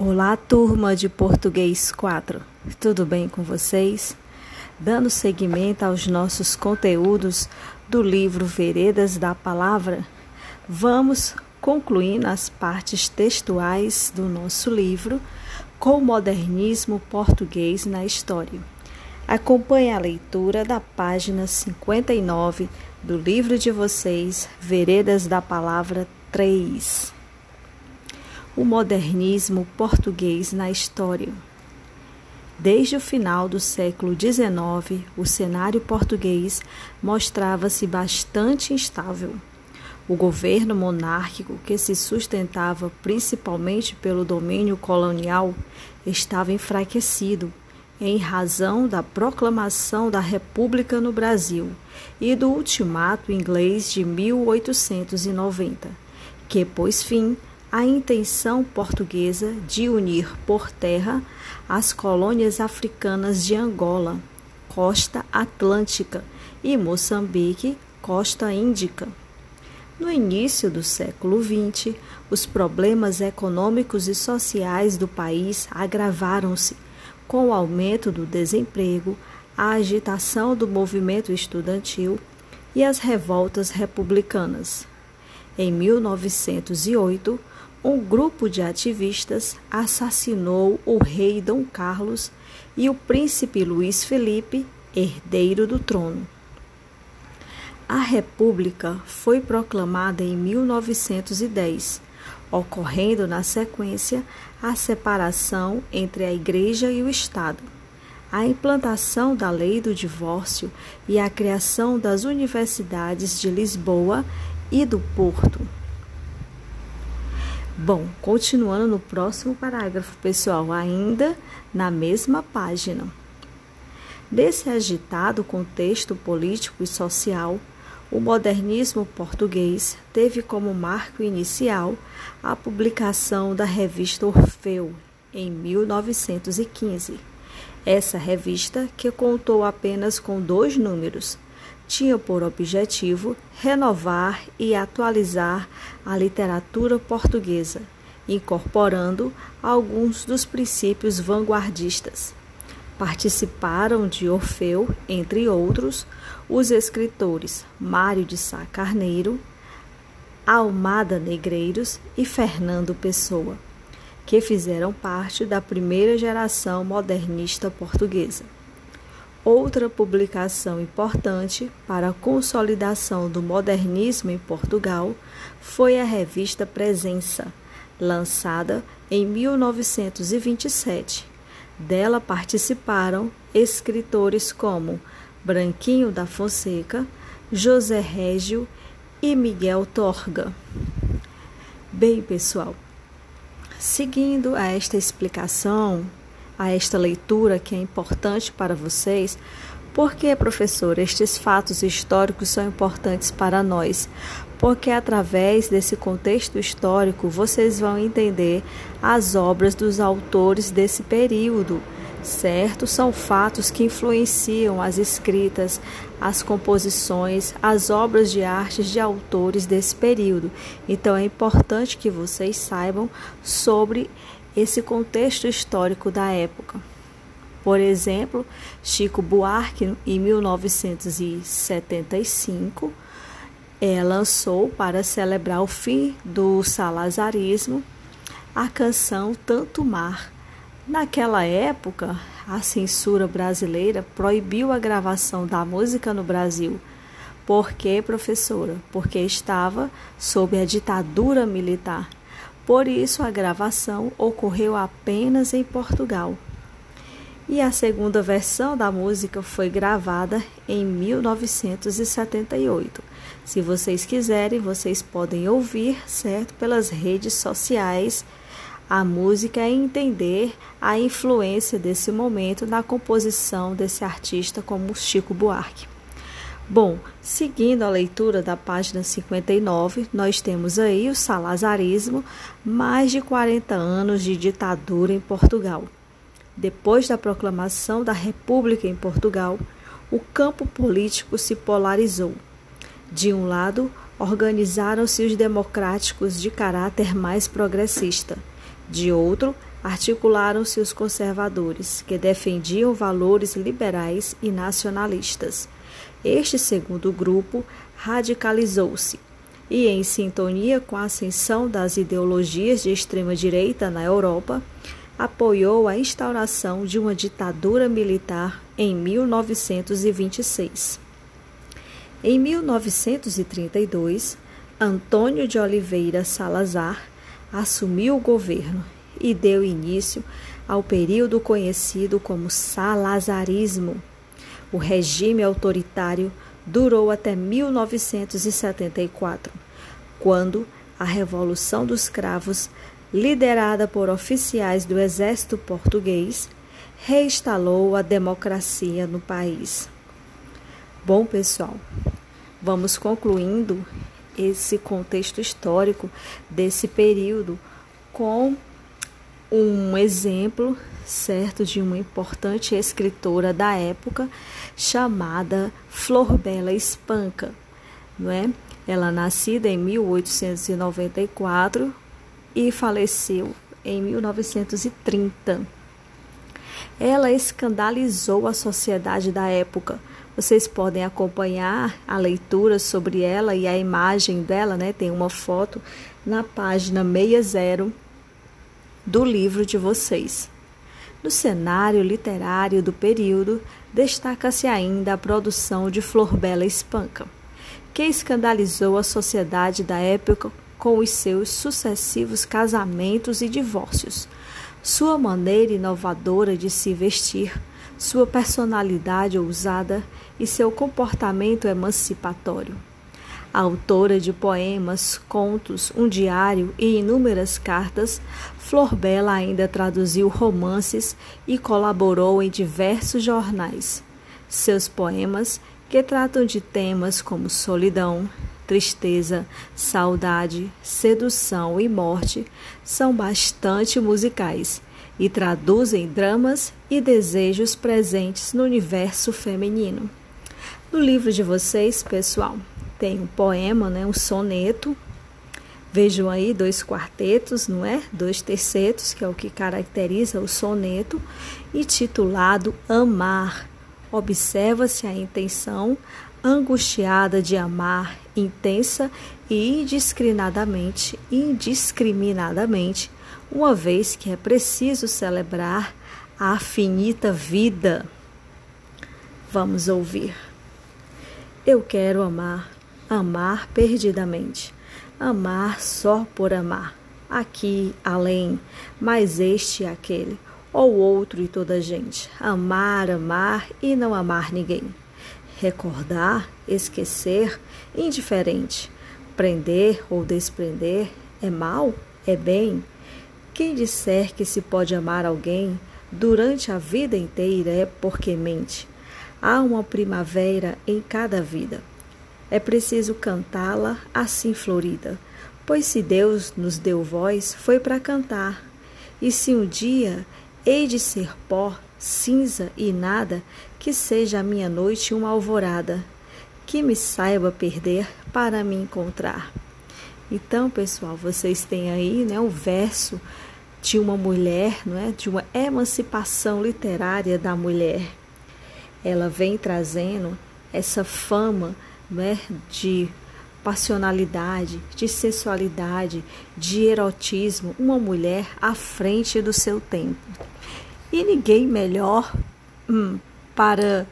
Olá, turma de Português 4. Tudo bem com vocês? Dando seguimento aos nossos conteúdos do livro Veredas da Palavra, vamos concluindo as partes textuais do nosso livro com o modernismo português na história. Acompanhe a leitura da página 59 do livro de vocês, Veredas da Palavra 3 o modernismo português na história. Desde o final do século XIX, o cenário português mostrava-se bastante instável. O governo monárquico, que se sustentava principalmente pelo domínio colonial, estava enfraquecido em razão da proclamação da República no Brasil e do Ultimato Inglês de 1890, que pôs fim a intenção portuguesa de unir por terra as colônias africanas de Angola, costa atlântica, e Moçambique, costa índica. No início do século XX, os problemas econômicos e sociais do país agravaram-se com o aumento do desemprego, a agitação do movimento estudantil e as revoltas republicanas. Em 1908, um grupo de ativistas assassinou o rei Dom Carlos e o príncipe Luiz Felipe, herdeiro do trono. A República foi proclamada em 1910, ocorrendo na sequência a separação entre a Igreja e o Estado, a implantação da lei do divórcio e a criação das universidades de Lisboa e do Porto. Bom, continuando no próximo parágrafo, pessoal, ainda na mesma página. Nesse agitado contexto político e social, o modernismo português teve como marco inicial a publicação da revista Orfeu, em 1915. Essa revista, que contou apenas com dois números, tinha por objetivo renovar e atualizar a literatura portuguesa, incorporando alguns dos princípios vanguardistas. Participaram de Orfeu, entre outros, os escritores Mário de Sá Carneiro, Almada Negreiros e Fernando Pessoa, que fizeram parte da primeira geração modernista portuguesa. Outra publicação importante para a consolidação do modernismo em Portugal foi a revista Presença, lançada em 1927. Dela participaram escritores como Branquinho da Fonseca, José Régio e Miguel Torga. Bem, pessoal, seguindo a esta explicação a esta leitura que é importante para vocês. Por que, professor, estes fatos históricos são importantes para nós? Porque através desse contexto histórico vocês vão entender as obras dos autores desse período, certo? São fatos que influenciam as escritas, as composições, as obras de artes de autores desse período. Então é importante que vocês saibam sobre esse contexto histórico da época. Por exemplo, Chico Buarque, em 1975, é, lançou para celebrar o fim do salazarismo a canção Tanto Mar. Naquela época, a censura brasileira proibiu a gravação da música no Brasil. Por quê, professora? Porque estava sob a ditadura militar. Por isso, a gravação ocorreu apenas em Portugal. E a segunda versão da música foi gravada em 1978. Se vocês quiserem, vocês podem ouvir, certo, pelas redes sociais a música e entender a influência desse momento na composição desse artista como Chico Buarque. Bom, seguindo a leitura da página 59, nós temos aí o salazarismo, mais de 40 anos de ditadura em Portugal. Depois da proclamação da República em Portugal, o campo político se polarizou. De um lado, organizaram-se os democráticos de caráter mais progressista, De outro, articularam-se os conservadores, que defendiam valores liberais e nacionalistas. Este segundo grupo radicalizou-se e, em sintonia com a ascensão das ideologias de extrema-direita na Europa, apoiou a instauração de uma ditadura militar em 1926. Em 1932, Antônio de Oliveira Salazar assumiu o governo e deu início ao período conhecido como Salazarismo. O regime autoritário durou até 1974, quando a Revolução dos Cravos, liderada por oficiais do exército português, reinstalou a democracia no país. Bom, pessoal, vamos concluindo esse contexto histórico desse período com um exemplo, certo, de uma importante escritora da época chamada Flor Bela Espanca, não é? Ela nascida em 1894 e faleceu em 1930. Ela escandalizou a sociedade da época vocês podem acompanhar a leitura sobre ela e a imagem dela, né? Tem uma foto na página 60 do livro de vocês. No cenário literário do período, destaca-se ainda a produção de Flor Bela Espanca, que escandalizou a sociedade da época com os seus sucessivos casamentos e divórcios, sua maneira inovadora de se vestir, sua personalidade ousada e seu comportamento emancipatório. Autora de poemas, contos, um diário e inúmeras cartas, Flor Bela ainda traduziu romances e colaborou em diversos jornais. Seus poemas, que tratam de temas como solidão, tristeza, saudade, sedução e morte, são bastante musicais e traduzem dramas e desejos presentes no universo feminino. No livro de vocês, pessoal, tem um poema, né, um soneto. Vejam aí dois quartetos, não é? Dois tercetos, que é o que caracteriza o soneto, e titulado Amar. Observa-se a intenção angustiada de amar, intensa e indiscriminadamente, indiscriminadamente, uma vez que é preciso celebrar a finita vida. Vamos ouvir. Eu quero amar, amar perdidamente, amar só por amar, aqui, além, mais este e aquele, ou outro e toda gente, amar, amar e não amar ninguém. Recordar, esquecer, indiferente. Prender ou desprender é mal? É bem? Quem disser que se pode amar alguém durante a vida inteira é porque mente. Há uma primavera em cada vida. É preciso cantá-la assim florida, pois se Deus nos deu voz, foi para cantar. E se um dia hei de ser pó, cinza e nada, que seja a minha noite uma alvorada, que me saiba perder para me encontrar. Então, pessoal, vocês têm aí, né, o verso de uma mulher, não é? De uma emancipação literária da mulher ela vem trazendo essa fama né, de passionalidade, de sensualidade, de erotismo, uma mulher à frente do seu tempo. E ninguém melhor hum, para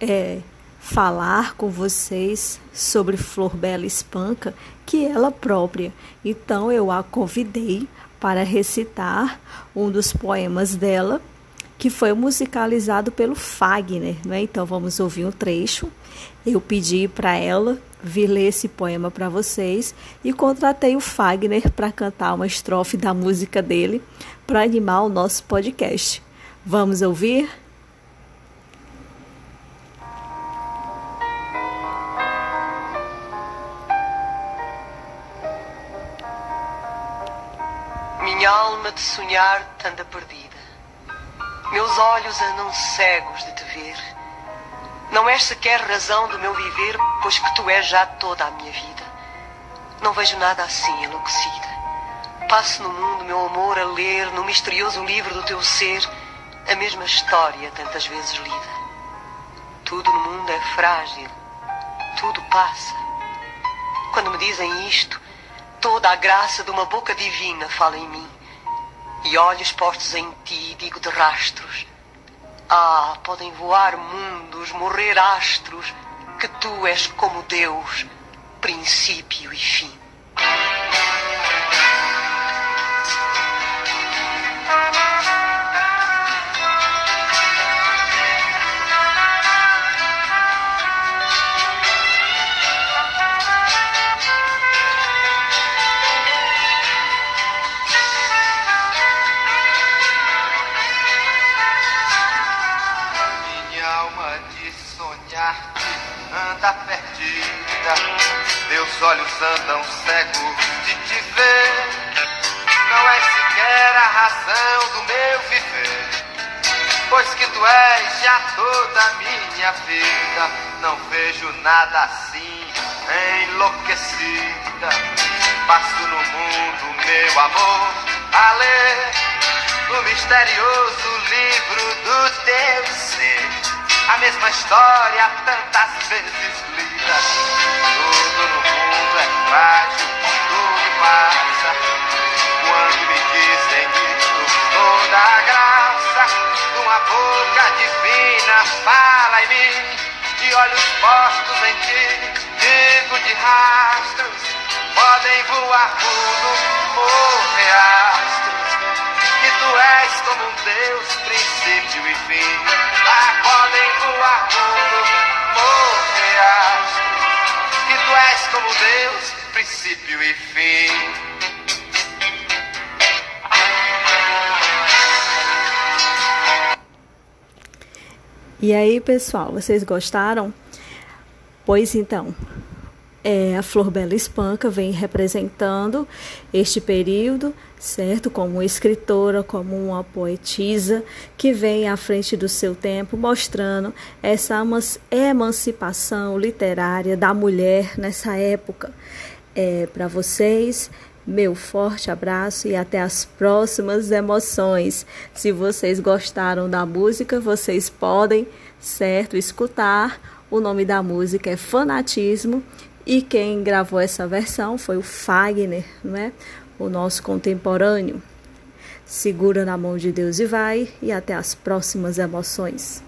é, falar com vocês sobre Flor Bela Espanca que ela própria. Então eu a convidei para recitar um dos poemas dela que foi musicalizado pelo Fagner, né? Então vamos ouvir um trecho. Eu pedi para ela vir ler esse poema para vocês e contratei o Fagner para cantar uma estrofe da música dele para animar o nosso podcast. Vamos ouvir? Minha alma de sonhar tanda perdida meus olhos andam cegos de te ver. Não és sequer razão do meu viver, pois que tu és já toda a minha vida. Não vejo nada assim enlouquecida. passo no mundo meu amor a ler no misterioso livro do teu ser a mesma história tantas vezes lida. Tudo no mundo é frágil, tudo passa. Quando me dizem isto, toda a graça de uma boca divina fala em mim. E olhos postos em ti, digo de rastros. Ah, podem voar mundos, morrer astros, que tu és como Deus, princípio e fim. Anda perdida, meus olhos andam cegos de te ver. Não és sequer a razão do meu viver, pois que tu és já toda a minha vida. Não vejo nada assim, enlouquecida. Passo no mundo, meu amor, a ler o misterioso livro do teu ser a mesma história tantas vezes lida. Tudo no mundo é frágil, tudo passa. Quando me dizem isso, toda a graça uma boca divina fala em mim, de olhos postos em ti, digo de rastros, podem voar tudo, morrer astros. Como um Deus, princípio e fim. Ah, podem voar morrer astros. Que tu és como Deus, princípio e fim. E aí, pessoal, vocês gostaram? Pois então, é, a Flor Bela Espanca vem representando este período, certo? Como escritora, como uma poetisa que vem à frente do seu tempo, mostrando essa emancipação literária da mulher nessa época. É, Para vocês, meu forte abraço e até as próximas emoções. Se vocês gostaram da música, vocês podem, certo, escutar. O nome da música é Fanatismo e quem gravou essa versão foi o Fagner, não é? o nosso contemporâneo. Segura na mão de Deus e vai, e até as próximas emoções.